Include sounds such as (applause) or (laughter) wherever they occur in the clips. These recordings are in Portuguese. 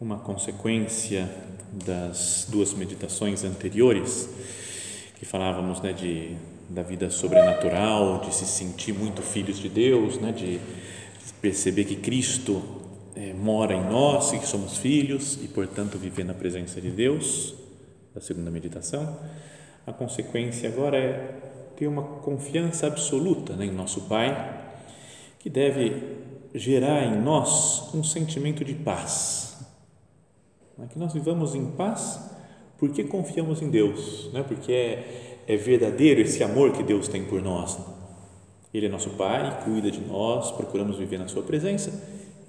uma consequência das duas meditações anteriores, que falávamos né, de, da vida sobrenatural, de se sentir muito filhos de Deus, né, de perceber que Cristo é, mora em nós e que somos filhos e, portanto, viver na presença de Deus, da segunda meditação. A consequência agora é ter uma confiança absoluta né, em nosso Pai, que deve gerar em nós um sentimento de paz. Né, que nós vivamos em paz porque confiamos em Deus, né, porque é, é verdadeiro esse amor que Deus tem por nós. Ele é nosso Pai, cuida de nós, procuramos viver na Sua presença.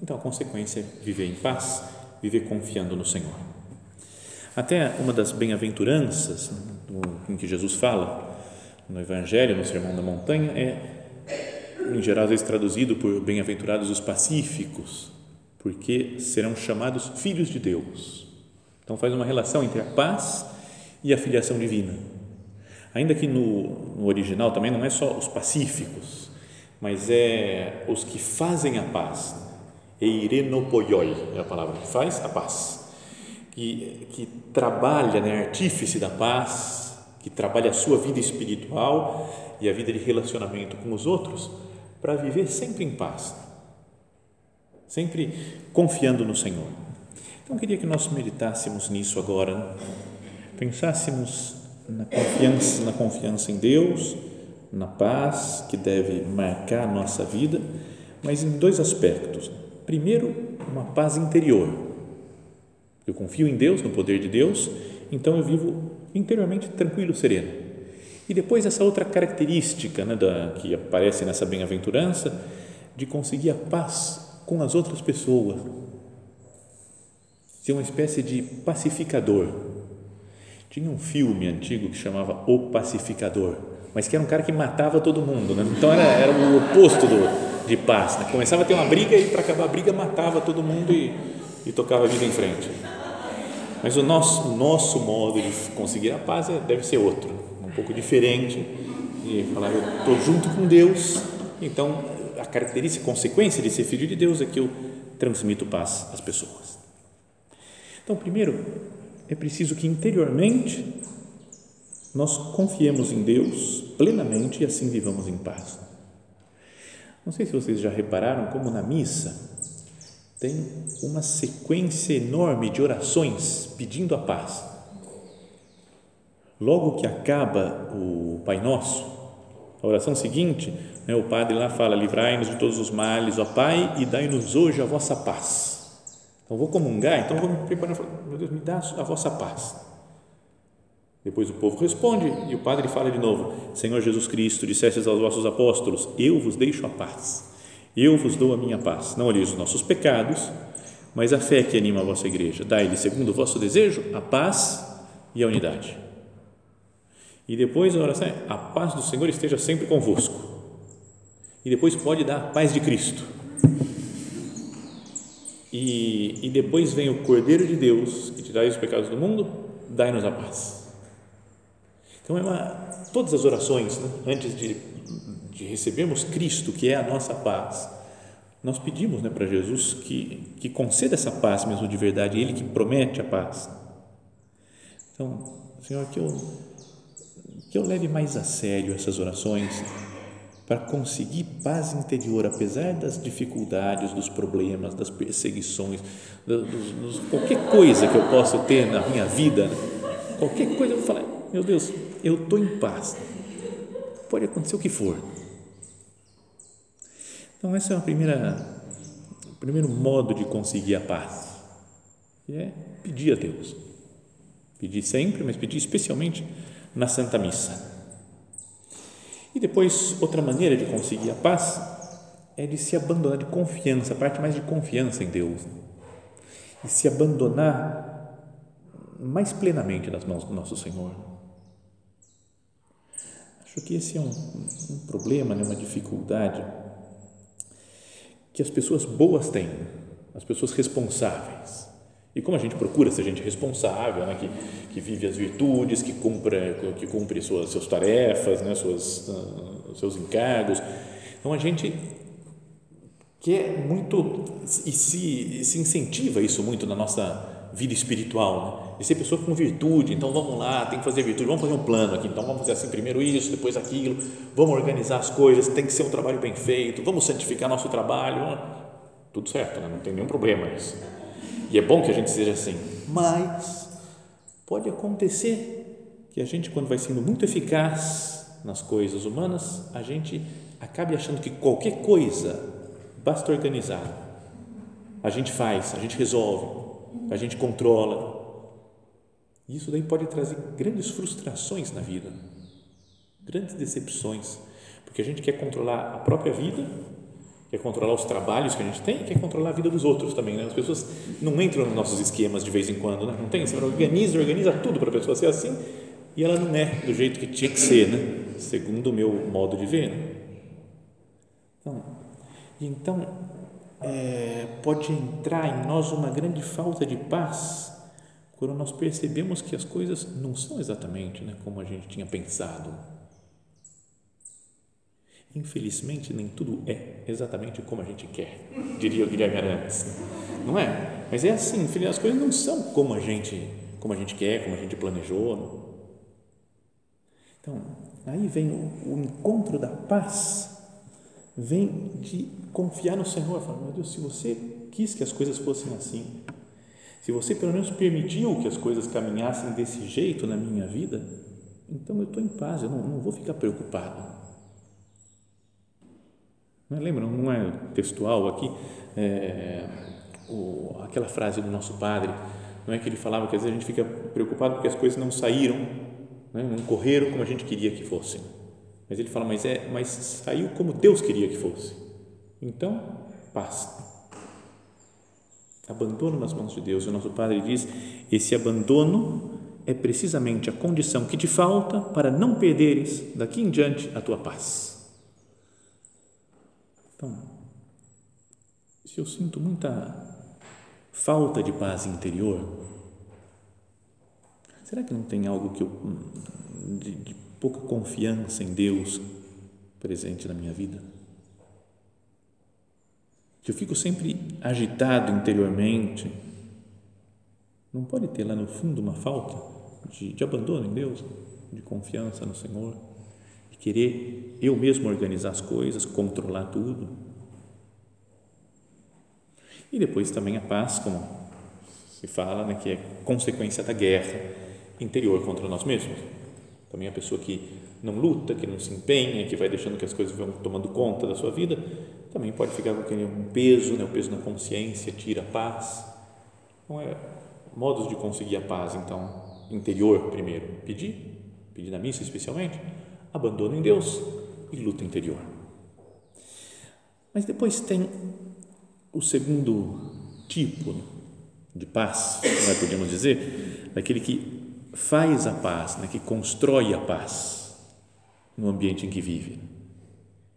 Então, a consequência é viver em paz, viver confiando no Senhor. Até uma das bem-aventuranças em que Jesus fala no Evangelho, no Sermão da Montanha, é, em geral, às vezes traduzido por bem-aventurados os pacíficos, porque serão chamados filhos de Deus. Então, faz uma relação entre a paz e a filiação divina. Ainda que no, no original também não é só os pacíficos, mas é os que fazem a paz. Eirenopoioi é a palavra que faz a paz. Que, que trabalha, né, artífice da paz, que trabalha a sua vida espiritual e a vida de relacionamento com os outros para viver sempre em paz, sempre confiando no Senhor. Então, queria que nós meditássemos nisso agora, pensássemos na confiança, na confiança em Deus, na paz que deve marcar a nossa vida, mas em dois aspectos. Primeiro, uma paz interior. Eu confio em Deus, no poder de Deus, então eu vivo interiormente tranquilo, sereno. E depois essa outra característica né, da, que aparece nessa bem-aventurança de conseguir a paz com as outras pessoas, ser uma espécie de pacificador. Tinha um filme antigo que chamava O Pacificador, mas que era um cara que matava todo mundo, né? então era, era o oposto do, de paz. Né? Começava a ter uma briga e para acabar a briga matava todo mundo e, e tocava a vida em frente. Mas o nosso, nosso modo de conseguir a paz é, deve ser outro, um pouco diferente, de falar, eu estou junto com Deus, então característica, consequência de ser filho de Deus é que eu transmito paz às pessoas. Então, primeiro, é preciso que interiormente nós confiemos em Deus plenamente e assim vivamos em paz. Não sei se vocês já repararam como na missa tem uma sequência enorme de orações pedindo a paz. Logo que acaba o Pai Nosso, a oração seguinte, né, o padre lá fala: Livrai-nos de todos os males, ó Pai, e dai-nos hoje a vossa paz. Então, vou comungar, então vou me preparar, meu Deus, me dá a vossa paz. Depois o povo responde e o padre fala de novo: Senhor Jesus Cristo, dissestes aos vossos apóstolos: Eu vos deixo a paz eu vos dou a minha paz. Não olheis os nossos pecados, mas a fé que anima a vossa igreja. Dai-lhe, segundo o vosso desejo, a paz e a unidade. E depois a oração é: a paz do Senhor esteja sempre convosco. E depois pode dar a paz de Cristo. E, e depois vem o Cordeiro de Deus, que tirai os pecados do mundo, dai-nos a paz. Então, é uma, todas as orações, né, antes de de recebermos Cristo, que é a nossa paz, nós pedimos né, para Jesus que, que conceda essa paz mesmo de verdade, Ele que promete a paz. Então, Senhor, que eu, que eu leve mais a sério essas orações para conseguir paz interior, apesar das dificuldades, dos problemas, das perseguições, dos, qualquer coisa que eu possa ter na minha vida, né? qualquer coisa, eu vou falar, meu Deus, eu estou em paz. Pode acontecer o que for então, esse é o primeiro modo de conseguir a paz, que é pedir a Deus. Pedir sempre, mas pedir especialmente na Santa Missa. E depois, outra maneira de conseguir a paz é de se abandonar de confiança, a parte mais de confiança em Deus. E se abandonar mais plenamente nas mãos do nosso Senhor. Acho que esse é um, um problema, né, uma dificuldade que as pessoas boas têm, as pessoas responsáveis. E como a gente procura ser gente responsável, né, que, que vive as virtudes, que cumpre, que cumpre suas, suas tarefas, né, suas, uh, seus encargos. Então a gente que é muito e se, se incentiva isso muito na nossa vida espiritual, né? ser pessoa com virtude, então vamos lá, tem que fazer virtude, vamos fazer um plano aqui, então vamos fazer assim, primeiro isso, depois aquilo, vamos organizar as coisas, tem que ser um trabalho bem feito, vamos santificar nosso trabalho, tudo certo, né? não tem nenhum problema isso. E é bom que a gente seja assim, mas pode acontecer que a gente, quando vai sendo muito eficaz nas coisas humanas, a gente acabe achando que qualquer coisa basta organizar. A gente faz, a gente resolve, a gente controla. E isso daí pode trazer grandes frustrações na vida, grandes decepções, porque a gente quer controlar a própria vida, quer controlar os trabalhos que a gente tem, quer controlar a vida dos outros também. Né? As pessoas não entram nos nossos esquemas de vez em quando, né? não tem? Você organiza, organiza tudo para a pessoa ser assim e ela não é do jeito que tinha que ser, né? segundo o meu modo de ver. Né? Então, então é, pode entrar em nós uma grande falta de paz quando nós percebemos que as coisas não são exatamente né, como a gente tinha pensado. Infelizmente, nem tudo é exatamente como a gente quer, diria o Guilherme Arantes. Não é? Mas é assim, as coisas não são como a gente, como a gente quer, como a gente planejou. Então, aí vem o, o encontro da paz vem de confiar no Senhor, falar, meu Deus, se você quis que as coisas fossem assim, se você pelo menos permitiu que as coisas caminhassem desse jeito na minha vida, então eu estou em paz, eu não, não vou ficar preocupado. Não é, lembram, não é textual aqui, é, o, aquela frase do nosso padre, não é que ele falava que às vezes a gente fica preocupado porque as coisas não saíram, né, não correram como a gente queria que fossem. Mas ele fala, mas é, mas saiu como Deus queria que fosse. Então, paz. Abandono nas mãos de Deus. O nosso Padre diz: esse abandono é precisamente a condição que te falta para não perderes daqui em diante a tua paz. Então, se eu sinto muita falta de paz interior, será que não tem algo que eu de, de pouca confiança em Deus presente na minha vida. Que eu fico sempre agitado interiormente. Não pode ter lá no fundo uma falta de, de abandono em Deus, de confiança no Senhor, querer eu mesmo organizar as coisas, controlar tudo. E depois também a paz, como se fala, né, que é consequência da guerra interior contra nós mesmos também a pessoa que não luta, que não se empenha, que vai deixando que as coisas vão tomando conta da sua vida, também pode ficar com aquele peso, né, o peso na consciência, tira a paz. Então, é modos de conseguir a paz, então, interior primeiro, pedir, pedir na missa especialmente, abandono em Deus e luta interior. Mas depois tem o segundo tipo de paz, nós podemos dizer, daquele que faz a paz, né, que constrói a paz no ambiente em que vive.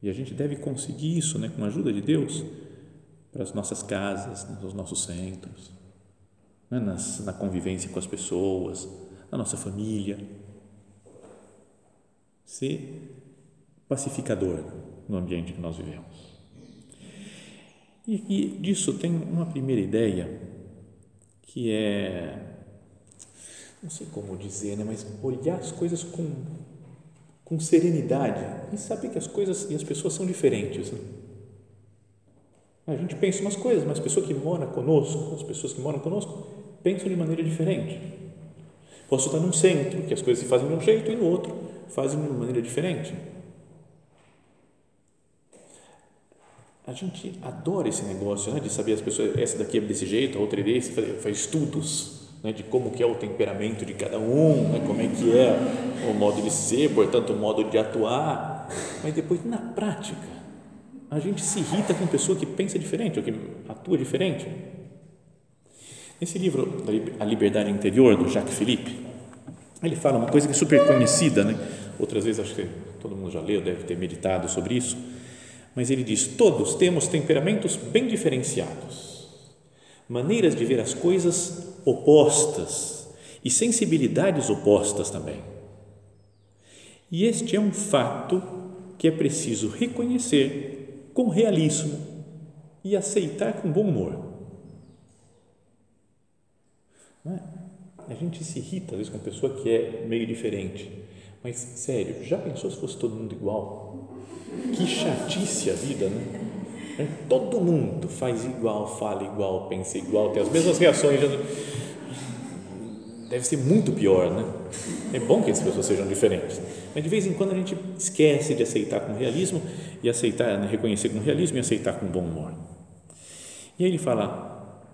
E a gente deve conseguir isso né, com a ajuda de Deus para as nossas casas, nos nossos centros, né, nas, na convivência com as pessoas, na nossa família. Ser pacificador no ambiente que nós vivemos. E disso tem uma primeira ideia que é não sei como dizer, né, mas olhar as coisas com, com serenidade e saber que as coisas e as pessoas são diferentes. Né? A gente pensa umas coisas, mas a pessoa que mora conosco, as pessoas que moram conosco, pensam de maneira diferente. Posso estar num centro, que as coisas se fazem de um jeito, e no outro fazem de uma maneira diferente. A gente adora esse negócio né, de saber as pessoas, essa daqui é desse jeito, a outra é desse, faz, faz estudos né, de como que é o temperamento de cada um, né, como é que é o modo de ser, portanto o modo de atuar, mas depois na prática a gente se irrita com pessoa que pensa diferente ou que atua diferente. Nesse livro A Liberdade Interior do Jacques Philippe, ele fala uma coisa que é super conhecida, né? Outras vezes acho que todo mundo já leu, deve ter meditado sobre isso, mas ele diz: todos temos temperamentos bem diferenciados maneiras de ver as coisas opostas e sensibilidades opostas também. E este é um fato que é preciso reconhecer com realismo e aceitar com bom humor. É? A gente se irrita às vezes com uma pessoa que é meio diferente. Mas, sério, já pensou se fosse todo mundo igual? Que chatice a vida, né? É, todo mundo faz igual, fala igual, pensa igual, tem as mesmas reações. Deve ser muito pior, né? É bom que as pessoas sejam diferentes. Mas de vez em quando a gente esquece de aceitar com realismo e aceitar, né, reconhecer com realismo e aceitar com bom humor. E aí ele fala: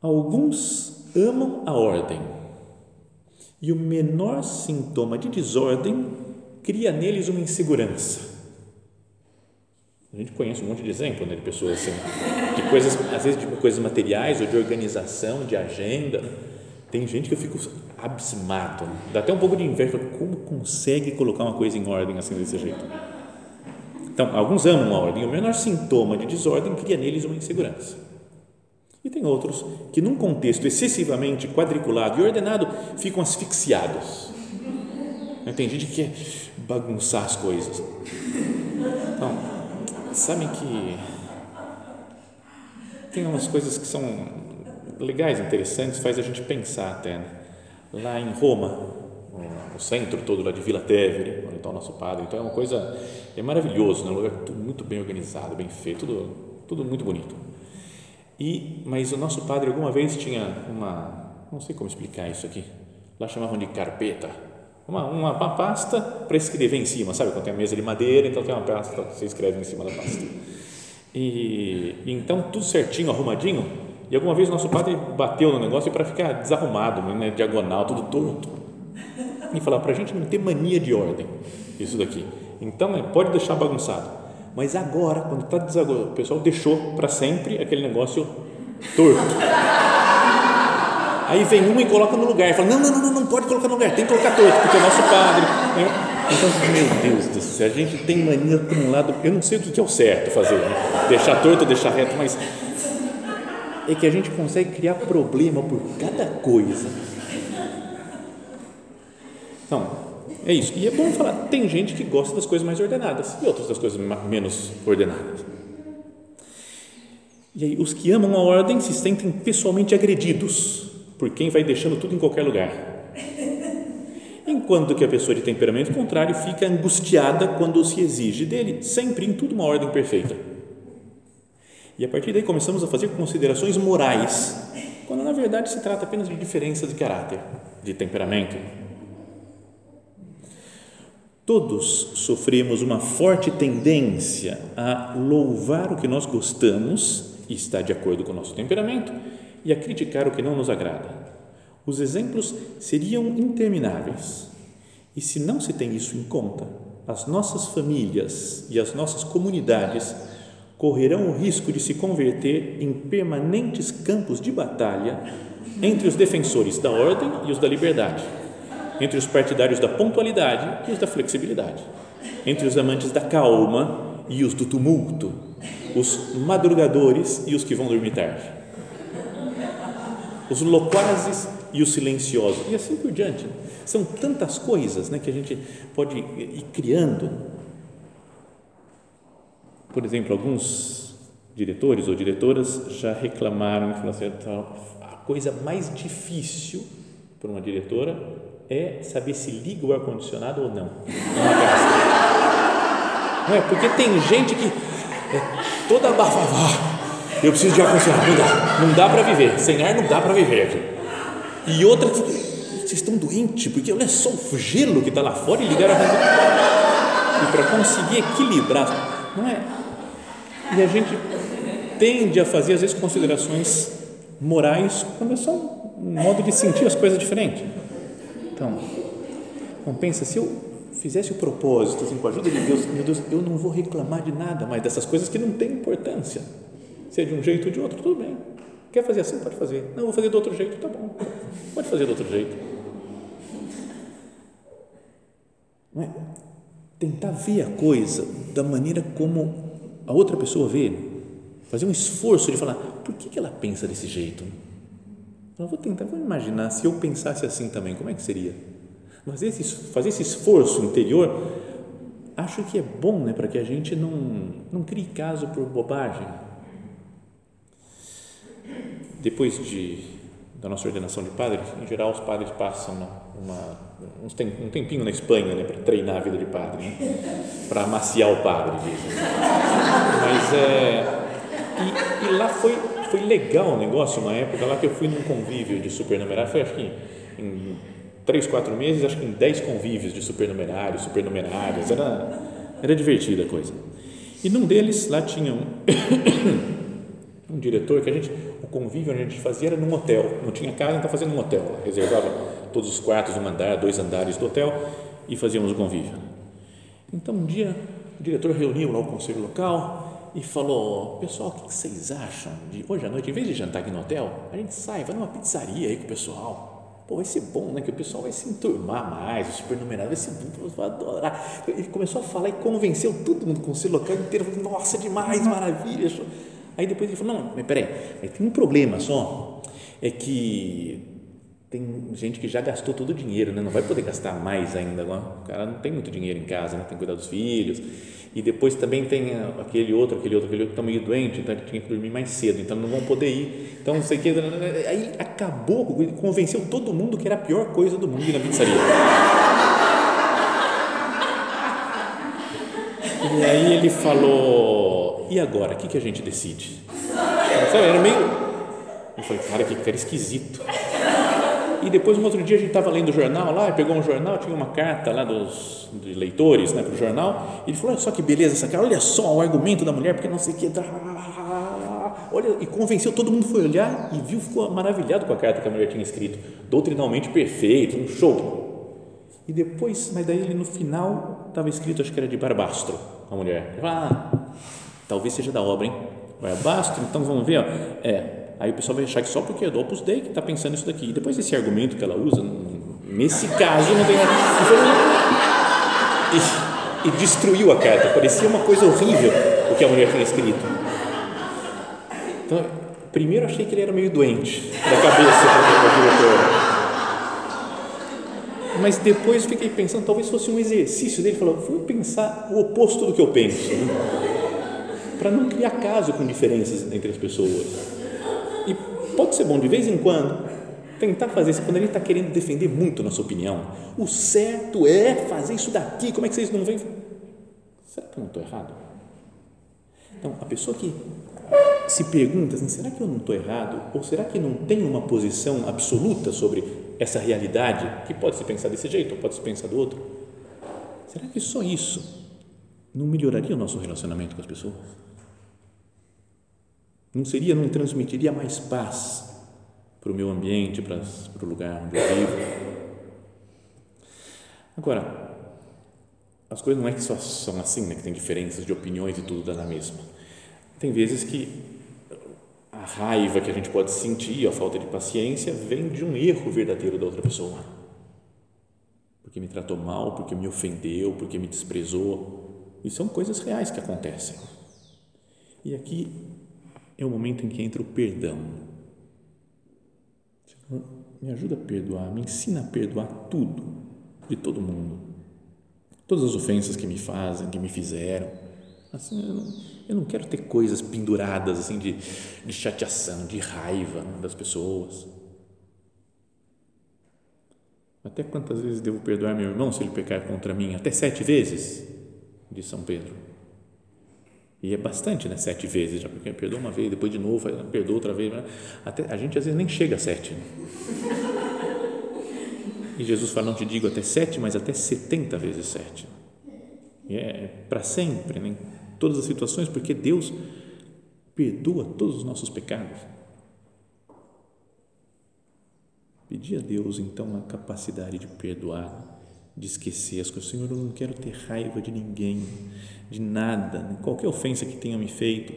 alguns amam a ordem e o menor sintoma de desordem cria neles uma insegurança. A gente conhece um monte de exemplo né, de pessoas assim, de coisas, às vezes de coisas materiais ou de organização, de agenda. Tem gente que eu fico abismado, dá até um pouco de inveja, como consegue colocar uma coisa em ordem assim desse jeito? Então, alguns amam a ordem, o menor sintoma de desordem cria neles uma insegurança. E tem outros que, num contexto excessivamente quadriculado e ordenado, ficam asfixiados. Tem gente que quer bagunçar as coisas. Então, sabe que tem umas coisas que são legais, interessantes, faz a gente pensar até. Né? Lá em Roma, no centro todo lá de Vila Tevere, onde está o nosso padre, então é uma coisa, é maravilhoso, né? um lugar muito bem organizado, bem feito, tudo, tudo muito bonito e, mas o nosso padre alguma vez tinha uma, não sei como explicar isso aqui, lá chamavam de carpeta, uma, uma, uma pasta para escrever em cima, sabe? Quando tem a mesa de madeira, então tem uma pasta que você escreve em cima da pasta. E, e então tudo certinho, arrumadinho. E alguma vez o nosso padre bateu no negócio para ficar desarrumado, né, diagonal, tudo torto. E falar para a gente não ter mania de ordem, isso daqui. Então, é, pode deixar bagunçado mas agora, quando está desagradado, o pessoal deixou para sempre aquele negócio torto. Aí vem uma e coloca no lugar, fala: não, não, não, não pode colocar no lugar, tem que colocar torto, porque é nosso padre. Então, meu Deus do céu, a gente tem mania para um lado, eu não sei o que é o certo fazer, né? deixar torto deixar reto, mas é que a gente consegue criar problema por cada coisa. Então, é isso. E é bom falar, tem gente que gosta das coisas mais ordenadas e outras das coisas menos ordenadas. E aí, os que amam a ordem se sentem pessoalmente agredidos por quem vai deixando tudo em qualquer lugar. Enquanto que a pessoa de temperamento contrário fica angustiada quando se exige dele sempre em tudo uma ordem perfeita. E a partir daí começamos a fazer considerações morais, quando na verdade se trata apenas de diferenças de caráter, de temperamento, Todos sofremos uma forte tendência a louvar o que nós gostamos e está de acordo com o nosso temperamento e a criticar o que não nos agrada. Os exemplos seriam intermináveis. E se não se tem isso em conta, as nossas famílias e as nossas comunidades correrão o risco de se converter em permanentes campos de batalha entre os defensores da ordem e os da liberdade entre os partidários da pontualidade e os da flexibilidade, entre os amantes da calma e os do tumulto, os madrugadores e os que vão dormir tarde, os loquazes e os silenciosos, e assim por diante. São tantas coisas né, que a gente pode ir criando. Por exemplo, alguns diretores ou diretoras já reclamaram que assim, a coisa mais difícil para uma diretora é saber se liga o ar-condicionado ou não casa. Não é? Porque tem gente que é toda bafavá. Eu preciso de ar-condicionado. Não dá, não dá para viver. Sem ar não dá para viver aqui. E outra vocês estão doentes, porque olha só o gelo que está lá fora e ligaram a E para conseguir equilibrar, não é? E a gente tende a fazer, às vezes, considerações morais quando é só um modo de sentir as coisas diferente. Então, então pensa, se eu fizesse o propósito, assim, com a ajuda de Deus, meu Deus, eu não vou reclamar de nada mais dessas coisas que não têm importância. Se é de um jeito ou de outro, tudo bem. Quer fazer assim? Pode fazer. Não, vou fazer do outro jeito, tá bom. Pode fazer do outro jeito. Não é? Tentar ver a coisa da maneira como a outra pessoa vê. Fazer um esforço de falar, por que, que ela pensa desse jeito? Então, vou tentar, vou imaginar se eu pensasse assim também, como é que seria? Mas esse, fazer esse esforço interior, acho que é bom, né, para que a gente não, não crie caso por bobagem. depois de, da nossa ordenação de padre, em geral os padres passam uma, um tempinho na Espanha né, para treinar a vida de padre, né, para amaciar o padre. Mas é. E, e, lá foi, foi legal o negócio, uma época lá que eu fui num convívio de supernumerário, foi acho que em três, quatro meses, acho que em dez convívios de supernumerários, supernumerárias, era, era divertida a coisa. E num deles, lá tinha um, (coughs) um diretor que a gente, o convívio a gente fazia era num hotel, não tinha casa, então fazia num hotel, reservava todos os quartos um andar, dois andares do hotel e fazíamos o convívio. Então um dia o diretor reuniu lá o conselho local e falou: Pessoal, o que vocês acham de hoje à noite, em vez de jantar aqui no hotel, a gente sai, vai numa pizzaria aí com o pessoal Pô, vai ser bom, né? Que o pessoal vai se enturmar mais, o supernumerado vai ser bom, vai adorar. Ele começou a falar e convenceu todo mundo, o conselho local inteiro, falou, nossa, demais, maravilha. Aí depois ele falou, não, mas peraí, tem um problema só, é que tem gente que já gastou todo o dinheiro, né? não vai poder gastar mais ainda. O cara não tem muito dinheiro em casa, né? tem que cuidar dos filhos. E depois também tem aquele outro, aquele outro, aquele outro que está meio doente, então ele tinha que dormir mais cedo, então não vão poder ir. Então não sei o que. Aí acabou, convenceu todo mundo que era a pior coisa do mundo ir na pizzaria. E aí ele falou: e agora? O que, que a gente decide? Era meio. Eu falei, cara, que cara esquisito e depois um outro dia a gente estava lendo o jornal lá, pegou um jornal, tinha uma carta lá dos, leitores né, para o jornal, e ele falou, olha só que beleza essa cara, olha só o argumento da mulher, porque não sei o que, olha, e convenceu, todo mundo foi olhar e viu, ficou maravilhado com a carta que a mulher tinha escrito, doutrinalmente perfeito, um show. E depois, mas daí ele no final estava escrito, acho que era de Barbastro, a mulher. Ah, talvez seja da obra, hein? Barbastro, então vamos ver, ó. é, Aí o pessoal vai achar que só porque é do Opus Dei que está pensando isso daqui. E depois esse argumento que ela usa, nesse caso, não tem nada. E, e destruiu a carta. Parecia uma coisa horrível o que a mulher tinha escrito. Então, primeiro achei que ele era meio doente da cabeça. Mas depois fiquei pensando, talvez fosse um exercício dele, falou, vou pensar o oposto do que eu penso, né? para não criar caso com diferenças entre as pessoas. Pode ser bom de vez em quando tentar fazer isso quando ele está querendo defender muito nossa opinião. O certo é fazer isso daqui. Como é que vocês não veem? Será que eu não estou errado? Então, a pessoa que se pergunta assim, será que eu não estou errado? Ou será que não tem uma posição absoluta sobre essa realidade que pode se pensar desse jeito ou pode se pensar do outro? Será que só isso não melhoraria o nosso relacionamento com as pessoas? Não seria, não transmitiria mais paz para o meu ambiente, para, para o lugar onde eu vivo. Agora, as coisas não é que só são assim, né, que tem diferenças de opiniões e tudo dá na mesma. Tem vezes que a raiva que a gente pode sentir, a falta de paciência, vem de um erro verdadeiro da outra pessoa. Porque me tratou mal, porque me ofendeu, porque me desprezou. E são coisas reais que acontecem. E aqui é o momento em que entra o perdão. Me ajuda a perdoar, me ensina a perdoar tudo de todo mundo. Todas as ofensas que me fazem, que me fizeram. Assim, eu não, eu não quero ter coisas penduradas assim de, de chateação, de raiva né, das pessoas. Até quantas vezes devo perdoar meu irmão se ele pecar contra mim? Até sete vezes, diz São Pedro. E é bastante, né? Sete vezes, já porque perdoa uma vez, depois de novo, perdoa outra vez. Né? Até, a gente às vezes nem chega a sete. Né? (laughs) E Jesus fala: Não te digo até sete, mas até setenta vezes sete. E é para sempre, né? em todas as situações, porque Deus perdoa todos os nossos pecados. Pedir a Deus, então, a capacidade de perdoar de esquecer as coisas. Senhor, eu não quero ter raiva de ninguém, de nada, qualquer ofensa que tenha me feito.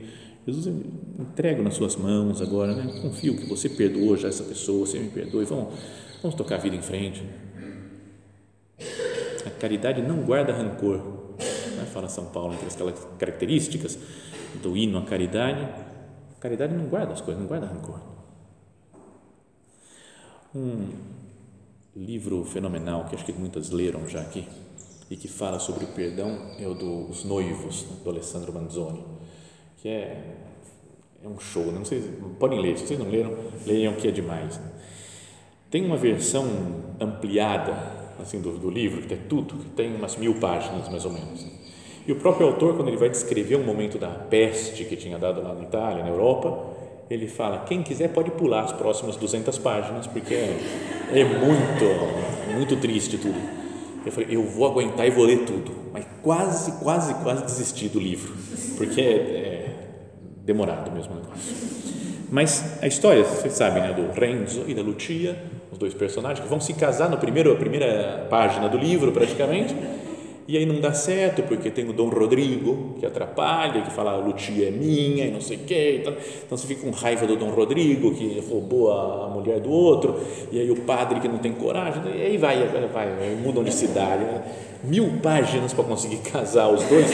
Jesus, eu entrego nas suas mãos agora, né? confio que você perdoou já essa pessoa, você me perdoe, vamos, vamos tocar a vida em frente. A caridade não guarda rancor, né? fala São Paulo, entre as características do hino à caridade, a caridade não guarda as coisas, não guarda rancor. Um, livro fenomenal que acho que muitas leram já aqui e que fala sobre o perdão é o dos Noivos, do Alessandro Manzoni, que é, é um show, né? não sei, podem ler, se vocês não leram, leiam que é demais. Né? Tem uma versão ampliada assim do, do livro, que tem tudo, que tem umas mil páginas mais ou menos. E o próprio autor, quando ele vai descrever um momento da peste que tinha dado lá na Itália, na Europa, ele fala: quem quiser pode pular as próximas 200 páginas, porque é, é muito, muito triste tudo. Eu falei: eu vou aguentar e vou ler tudo, mas quase, quase, quase desisti do livro, porque é, é demorado mesmo o negócio. Mas a história, vocês sabem, né, do Renzo e da Lucia, os dois personagens que vão se casar no primeiro, a primeira página do livro, praticamente e aí não dá certo porque tem o Dom Rodrigo que atrapalha, que fala a Lucia é minha e não sei o. Então, então você fica com raiva do Dom Rodrigo que roubou a, mulher do outro, e aí o padre que não tem coragem, e aí vai, vai, vai mudam de cidade. Né? Mil páginas para conseguir (laughs) casar os dois.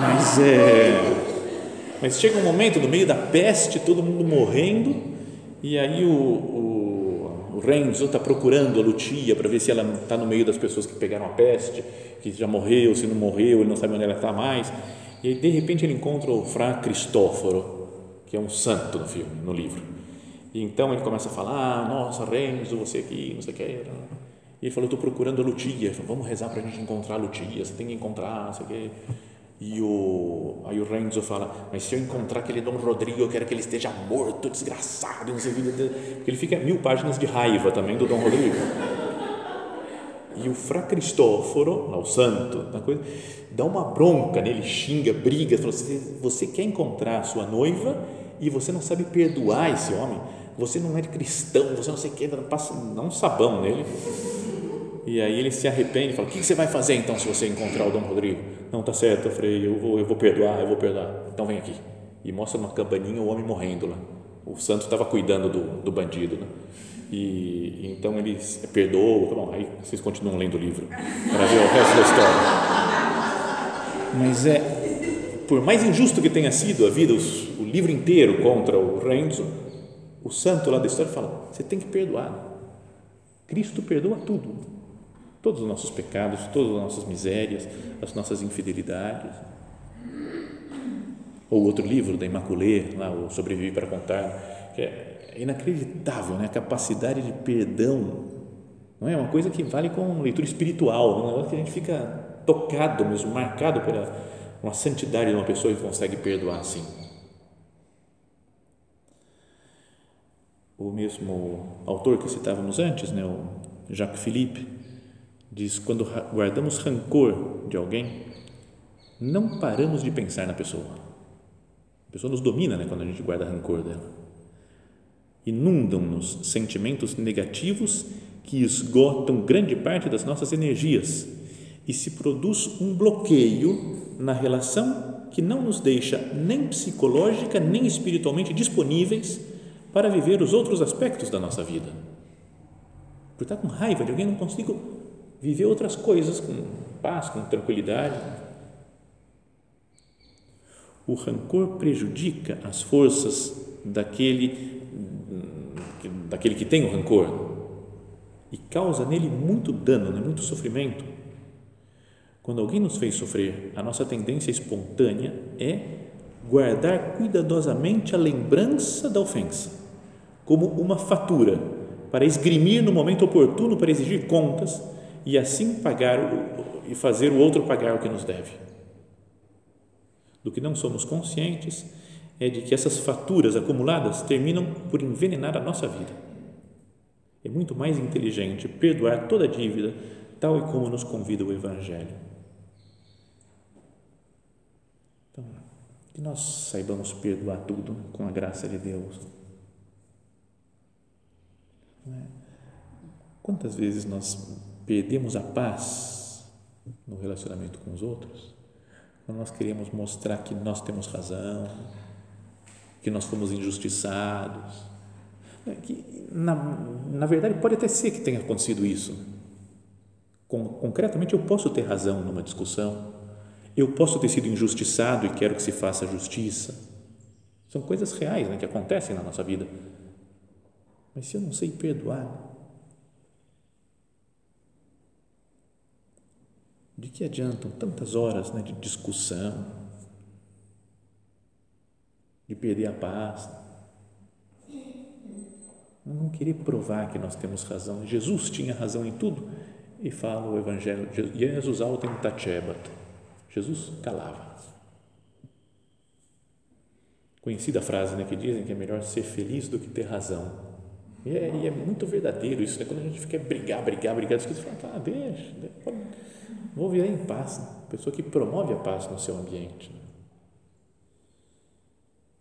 Mas é. Mas chega um momento no meio da peste, todo mundo morrendo, e aí o, o o Renzo está procurando a Lucia para ver se ela está no meio das pessoas que pegaram a peste, que já morreu, se não morreu, ele não sabe onde ela está mais. E aí, de repente, ele encontra o Fra Cristóforo, que é um santo no filme, no livro. E então ele começa a falar: ah, Nossa, Renzo, você aqui, não sei o que. E ele falou: Estou procurando a Lucia. Falei, Vamos rezar para a gente encontrar a Lucia. Você tem que encontrar, não sei o que. E o, aí o Renzo fala, mas se eu encontrar aquele Dom Rodrigo, eu quero que ele esteja morto, desgraçado, não sei o que. Porque ele fica mil páginas de raiva também do Dom Rodrigo. E o Fra Cristóforo, o santo, na coisa, dá uma bronca nele, xinga, briga, fala assim, você quer encontrar sua noiva e você não sabe perdoar esse homem, você não é cristão, você não sei o que, passa dá um sabão nele. E aí ele se arrepende e fala: O que você vai fazer então se você encontrar o Dom Rodrigo? Não, tá certo, falei: Eu vou, eu vou perdoar, eu vou perdoar. Então vem aqui. E mostra uma cabaninha o homem morrendo lá. O santo estava cuidando do, do bandido. Né? E, então ele perdoou. Tá bom, aí vocês continuam lendo o livro para ver o resto da história. Mas é, por mais injusto que tenha sido a vida, os, o livro inteiro contra o Renzo, o santo lá da história fala: Você tem que perdoar. Cristo perdoa tudo todos os nossos pecados, todas as nossas misérias, as nossas infidelidades. Ou outro livro da Imaculée, lá, o Sobrevivi para Contar, que é inacreditável, né? a capacidade de perdão. Não é uma coisa que vale com leitura espiritual, um negócio que a gente fica tocado mesmo, marcado pela uma santidade de uma pessoa que consegue perdoar assim. O mesmo autor que citávamos antes, né, o Jacques Philippe, diz: quando guardamos rancor de alguém, não paramos de pensar na pessoa. A pessoa nos domina né, quando a gente guarda rancor dela. Inundam-nos sentimentos negativos que esgotam grande parte das nossas energias e se produz um bloqueio na relação que não nos deixa nem psicológica nem espiritualmente disponíveis para viver os outros aspectos da nossa vida. Por estar com raiva de alguém, não consigo viver outras coisas com paz, com tranquilidade. O rancor prejudica as forças daquele, daquele que tem o rancor e causa nele muito dano, né, muito sofrimento. Quando alguém nos fez sofrer, a nossa tendência espontânea é guardar cuidadosamente a lembrança da ofensa, como uma fatura, para esgrimir no momento oportuno para exigir contas e assim pagar e fazer o outro pagar o que nos deve. Do que não somos conscientes é de que essas faturas acumuladas terminam por envenenar a nossa vida. É muito mais inteligente perdoar toda dívida, tal e como nos convida o Evangelho. Então, que nós saibamos perdoar tudo com a graça de Deus. É? Quantas vezes nós perdemos a paz no relacionamento com os outros, quando nós queremos mostrar que nós temos razão, que nós fomos injustiçados, né, que na, na verdade pode até ser que tenha acontecido isso. Com, concretamente, eu posso ter razão numa discussão, eu posso ter sido injustiçado e quero que se faça justiça. São coisas reais né, que acontecem na nossa vida. Mas se eu não sei perdoar, De que adiantam tantas horas né, de discussão? de perder a paz. Não querer provar que nós temos razão. Jesus tinha razão em tudo e fala o Evangelho, Jesus autem tachebat. Jesus calava. Conhecida frase né, que dizem que é melhor ser feliz do que ter razão. E é, e é muito verdadeiro isso, né? quando a gente fica brigar, brigar, brigar, você fala, ah, deixa, deixa vou viver em paz. Né? Pessoa que promove a paz no seu ambiente. Né?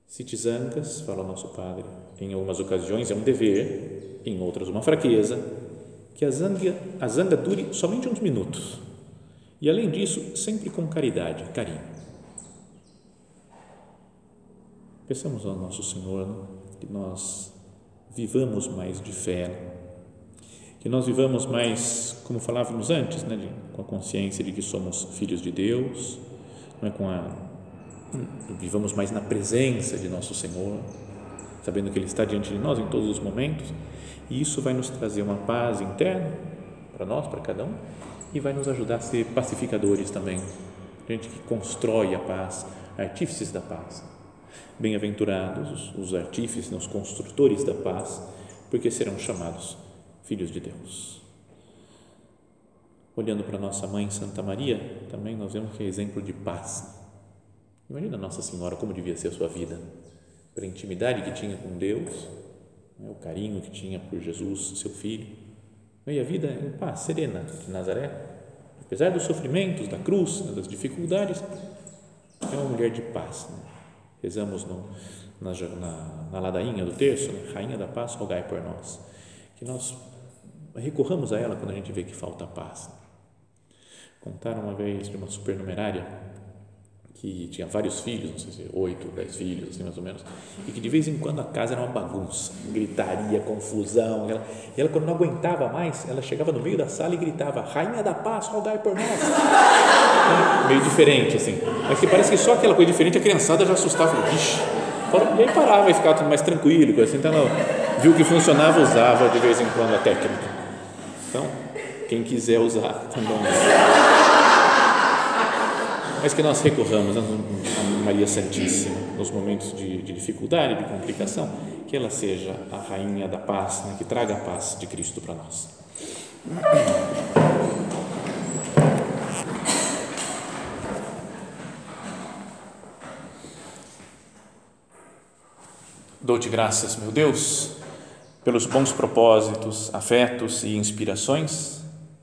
Se te zangas, fala o nosso Padre, em algumas ocasiões é um dever, em outras uma fraqueza, que a zanga, a zanga dure somente uns minutos. E além disso, sempre com caridade, carinho. Peçamos ao nosso Senhor né, que nós vivamos mais de fé, que nós vivamos mais, como falávamos antes, né, de, com a consciência de que somos filhos de Deus, não é com a vivamos mais na presença de nosso Senhor, sabendo que Ele está diante de nós em todos os momentos, e isso vai nos trazer uma paz interna para nós, para cada um, e vai nos ajudar a ser pacificadores também, gente que constrói a paz, artífices da paz. Bem-aventurados os, artífices, os construtores da paz, porque serão chamados filhos de Deus. Olhando para nossa mãe Santa Maria, também nós vemos que é exemplo de paz Imagina Nossa Senhora como devia ser a sua vida, pela intimidade que tinha com Deus, né, o carinho que tinha por Jesus, seu filho, e a vida em paz, serena de Nazaré, apesar dos sofrimentos, da cruz, né, das dificuldades, é uma mulher de paz. Né? Rezamos no, na, na, na, ladainha do terço, né? Rainha da Paz, rogai por nós, que nós recorramos a ela quando a gente vê que falta paz. Contaram uma vez de uma supernumerária que tinha vários filhos, não sei se oito, dez filhos, assim mais ou menos, e que de vez em quando a casa era uma bagunça, gritaria, confusão. Ela, e ela, quando não aguentava mais, ela chegava no meio da sala e gritava: Rainha da Paz, rogai por nós. É, (laughs) meio diferente, assim. Mas que parece que só aquela coisa diferente a criançada já assustava, vixe. E aí parava e ficava tudo mais tranquilo, assim. Então ela viu que funcionava, usava de vez em quando a técnica. Quem quiser usar também mas que nós recorramos a Maria Santíssima nos momentos de, de, dificuldade, de complicação, que ela seja a rainha da paz, né, que traga a paz de Cristo para nós. Dou-te graças, meu Deus, pelos bons propósitos, afetos e inspirações